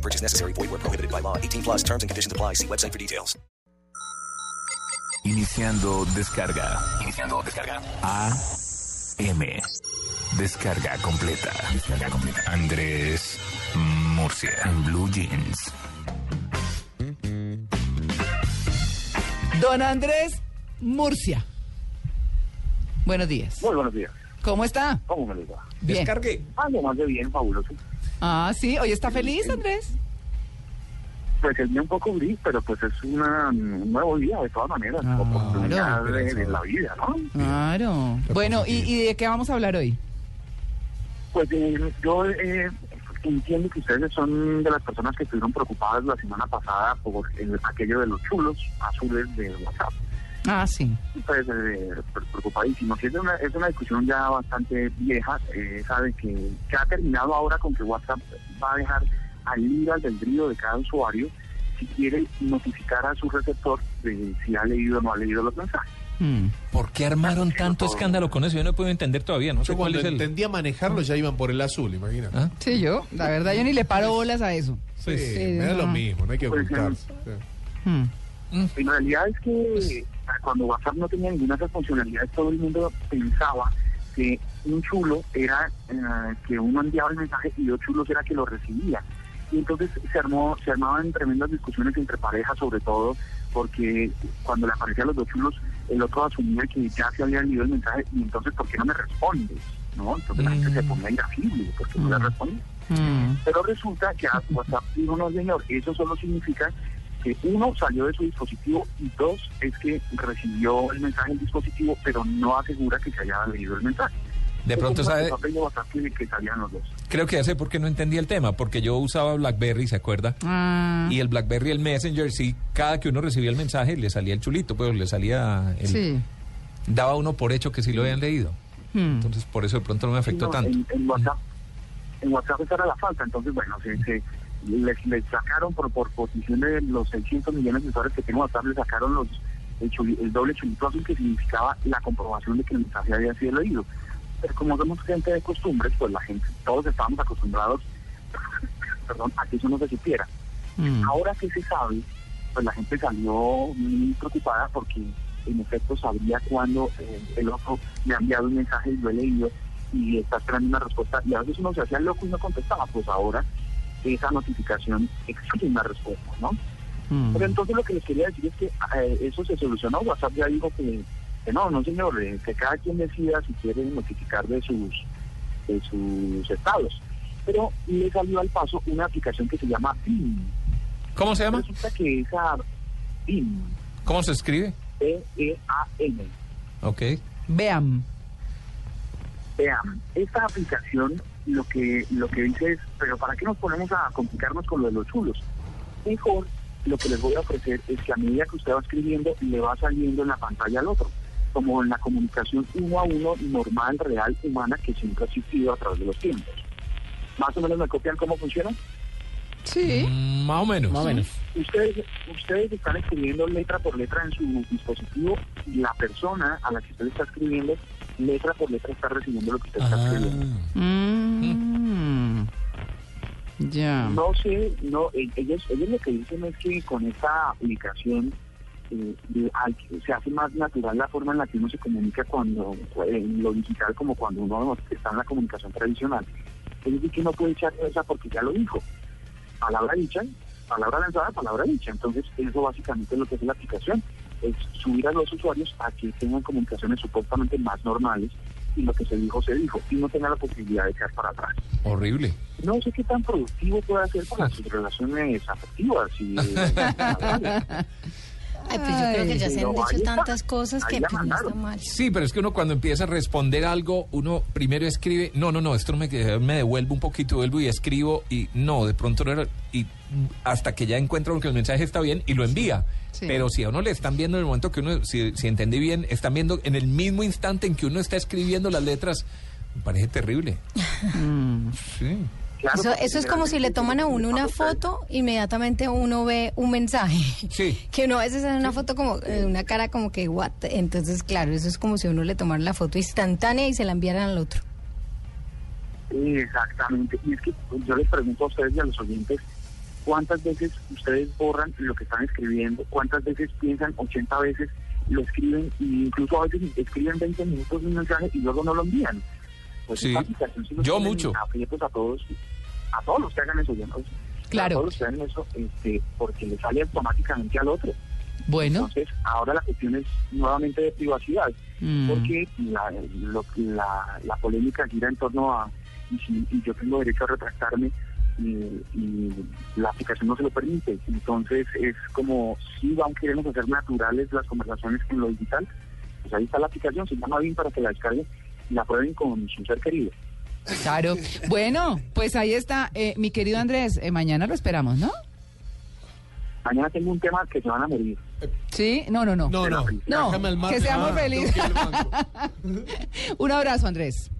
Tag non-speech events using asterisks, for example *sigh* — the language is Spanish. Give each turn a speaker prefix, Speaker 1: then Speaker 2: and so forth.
Speaker 1: No purchase necessary. Void where prohibited by law. 18 plus terms and conditions apply. See website for details.
Speaker 2: Iniciando descarga. Iniciando descarga. A M. Descarga completa. Descarga completa. Andrés Murcia. En Blue Jeans.
Speaker 3: Don Andrés Murcia. Buenos días.
Speaker 4: Muy buenos días.
Speaker 3: ¿Cómo está?
Speaker 4: ¿Cómo me les va?
Speaker 3: Bien.
Speaker 5: Descargue.
Speaker 4: Ah, lo más de bien, fabuloso.
Speaker 3: Ah, sí. ¿Hoy está feliz, Andrés?
Speaker 4: Pues el día un poco gris, pero pues es una, un nuevo día de todas maneras.
Speaker 3: Ah,
Speaker 4: oportunidad
Speaker 3: claro.
Speaker 4: de, de la vida, ¿no?
Speaker 3: Claro. Bueno, ¿y, y de qué vamos a hablar hoy?
Speaker 4: Pues eh, yo eh, entiendo que ustedes son de las personas que estuvieron preocupadas la semana pasada por el- aquello de los chulos azules de WhatsApp.
Speaker 3: Ah, sí.
Speaker 4: Pues eh, pre- preocupadísimos. Y Es una, es una discusión ya bastante vieja, eh, sabe que, que ha terminado ahora con que WhatsApp va a dejar al libre albedrío de cada usuario si quiere notificar a su receptor de si ha leído o no ha leído los mensajes.
Speaker 3: Hmm.
Speaker 5: ¿Por qué armaron tanto escándalo con eso? Yo no puedo entender todavía. No sé
Speaker 6: Yo
Speaker 5: cuál
Speaker 6: cuando
Speaker 5: es el.
Speaker 6: entendía manejarlo ya iban por el azul, imagínate.
Speaker 5: ¿Ah?
Speaker 3: Sí, yo. La verdad, yo ni le paro bolas a eso.
Speaker 6: Sí,
Speaker 3: Sí,
Speaker 6: me da
Speaker 3: no.
Speaker 6: lo mismo, no hay que
Speaker 4: Pues,
Speaker 6: ocultarse. Sí.
Speaker 3: Hmm.
Speaker 4: En realidad es que cuando WhatsApp no tenía ninguna de esas funcionalidades, todo el mundo pensaba que un chulo era eh, que uno enviaba el mensaje y dos chulos era que lo recibía. Y entonces se armó, se armaban tremendas discusiones entre parejas, sobre todo porque cuando le aparecían los dos chulos, el otro asumía que ya se había leído el mensaje y entonces, ¿por qué no me respondes? ¿No? Entonces la gente se ponía irascible porque no le
Speaker 3: Mm.
Speaker 4: respondía.
Speaker 3: Hmm.
Speaker 4: Pero resulta que WhatsApp dijo, no, señor, eso solo significa que uno salió de su dispositivo y dos es que recibió el mensaje en el dispositivo, pero no asegura que se haya leído el mensaje.
Speaker 5: De pronto, ¿sabe?
Speaker 4: Que los dos.
Speaker 5: Creo que ya sé por qué no entendía el tema. Porque yo usaba Blackberry, ¿se acuerda?
Speaker 3: Ah,
Speaker 5: Y el Blackberry, el Messenger, sí, cada que uno recibía el mensaje le salía el chulito, pues le salía. El,
Speaker 3: sí.
Speaker 5: Daba uno por hecho que sí lo habían leído.
Speaker 3: Hmm.
Speaker 5: Entonces, por eso de pronto no me afectó
Speaker 4: No,
Speaker 5: tanto.
Speaker 4: En, en WhatsApp, en WhatsApp esa era la falta, entonces bueno, se, se- les, les sacaron por, por posición de los 600 millones de usuarios que tiene WhatsApp, le sacaron los el, chuli- el doble chulito azul que significaba la comprobación de que el mensaje había sido leído. Pero como somos gente de costumbres, pues la gente, todos estábamos acostumbrados *laughs* perdón, a que eso no se supiera.
Speaker 3: Hmm.
Speaker 4: Ahora que se sabe, pues la gente salió muy preocupada porque en efecto sabría cuándo eh, el otro le ha enviado un mensaje y lo he leído y está esperando una respuesta y a veces uno se hacía loco y no contestaba, pues ahora esa notificación exige una respuesta, ¿no?
Speaker 3: Hmm.
Speaker 4: Pero entonces lo que les quería decir es que eh, eso se solucionó, WhatsApp ya dijo que, que no, no señor, eh, que cada quien decida si quiere notificar de sus, de sus estados. Pero le salió al paso una aplicación que se llama BIM.
Speaker 5: ¿Cómo se llama?
Speaker 4: Resulta que esa BIM,
Speaker 5: ¿Cómo se escribe?
Speaker 4: B-E-A-M,
Speaker 5: Ok.
Speaker 3: Vean.
Speaker 4: vean, esta aplicación lo que lo que dice es, pero ¿para qué nos ponemos a complicarnos con lo de los chulos? Mejor lo que les voy a ofrecer es que a medida que usted va escribiendo, le va saliendo en la pantalla al otro, como en la comunicación uno a uno normal, real, humana, que siempre ha existido a través de los tiempos. Más o menos me copian cómo funciona.
Speaker 3: Sí.
Speaker 5: Mm, más o menos.
Speaker 6: Más o menos.
Speaker 4: Ustedes, ustedes están escribiendo letra por letra en su dispositivo y la persona a la que usted le está escribiendo, letra por letra, está recibiendo lo que usted está
Speaker 5: Ah.
Speaker 4: escribiendo.
Speaker 3: Mm. Ya.
Speaker 4: No sé, no, eh, ellos, ellos lo que dicen es que con esta aplicación eh, de- al- se hace más natural la forma en la que uno se comunica cuando en lo digital como cuando uno está en la comunicación tradicional. Es decir, que no puede echar esa porque ya lo dijo. Palabra dicha, palabra lanzada, palabra dicha. Entonces, eso básicamente es lo que hace la aplicación. Es subir a los usuarios a que tengan comunicaciones supuestamente más normales y lo que se dijo, se dijo, y no tenga la posibilidad de echar para atrás
Speaker 5: Horrible.
Speaker 4: no sé qué tan productivo puede ser para sus relaciones afectivas y *laughs*
Speaker 7: Ay, pues yo creo que ya se han dicho tantas cosas que pues, no está mal.
Speaker 5: Sí, pero es que uno cuando empieza a responder algo, uno primero escribe, no, no, no, esto no me, queda, me devuelvo un poquito, vuelvo y escribo, y no, de pronto no era, y hasta que ya encuentra que el mensaje está bien y lo envía.
Speaker 3: Sí.
Speaker 5: Pero si a uno le están viendo en el momento que uno, si, si entendí bien, están viendo en el mismo instante en que uno está escribiendo las letras, me parece terrible. Sí.
Speaker 4: Claro,
Speaker 8: Eso, eso es como si le toman a uno una foto, inmediatamente uno ve un mensaje.
Speaker 5: Sí. *laughs*
Speaker 8: Que uno a veces hace una foto como, eh, una cara como que, what? Entonces, claro, eso es como si uno le tomara la foto instantánea y se la enviaran al otro.
Speaker 4: Exactamente. Y es que yo les pregunto a ustedes y a los oyentes, ¿cuántas veces ustedes borran lo que están escribiendo? ¿Cuántas veces piensan 80 veces, lo escriben e incluso a veces escriben 20 minutos de un mensaje y luego no lo envían? Pues
Speaker 5: Sí.
Speaker 4: nos
Speaker 5: Yo mucho.
Speaker 4: a todos, a todos los que hagan eso, no-
Speaker 3: Claro.
Speaker 4: A todos los que hagan eso, este, porque le sale automáticamente al otro.
Speaker 3: Bueno.
Speaker 4: Entonces, ahora la cuestión es nuevamente de privacidad,
Speaker 3: Mm.
Speaker 4: porque la, lo- la, la polémica gira en torno a y, si, y yo tengo derecho a retractarme y, y la aplicación no se lo permite. Entonces, es como si aún queremos hacer naturales las conversaciones con lo digital, pues ahí está la aplicación, se llama BIM para que la descarguen y la prueben con su ser querido.
Speaker 3: Claro. Bueno, pues ahí está. Eh, mi querido Andrés, eh, mañana lo esperamos, ¿no?
Speaker 4: Mañana tengo un tema que se van a morir.
Speaker 3: Sí, no, no, no.
Speaker 6: No, no.
Speaker 3: No,
Speaker 6: mar-
Speaker 3: que seamos
Speaker 6: Ah,
Speaker 3: felices. *laughs* Un abrazo, Andrés.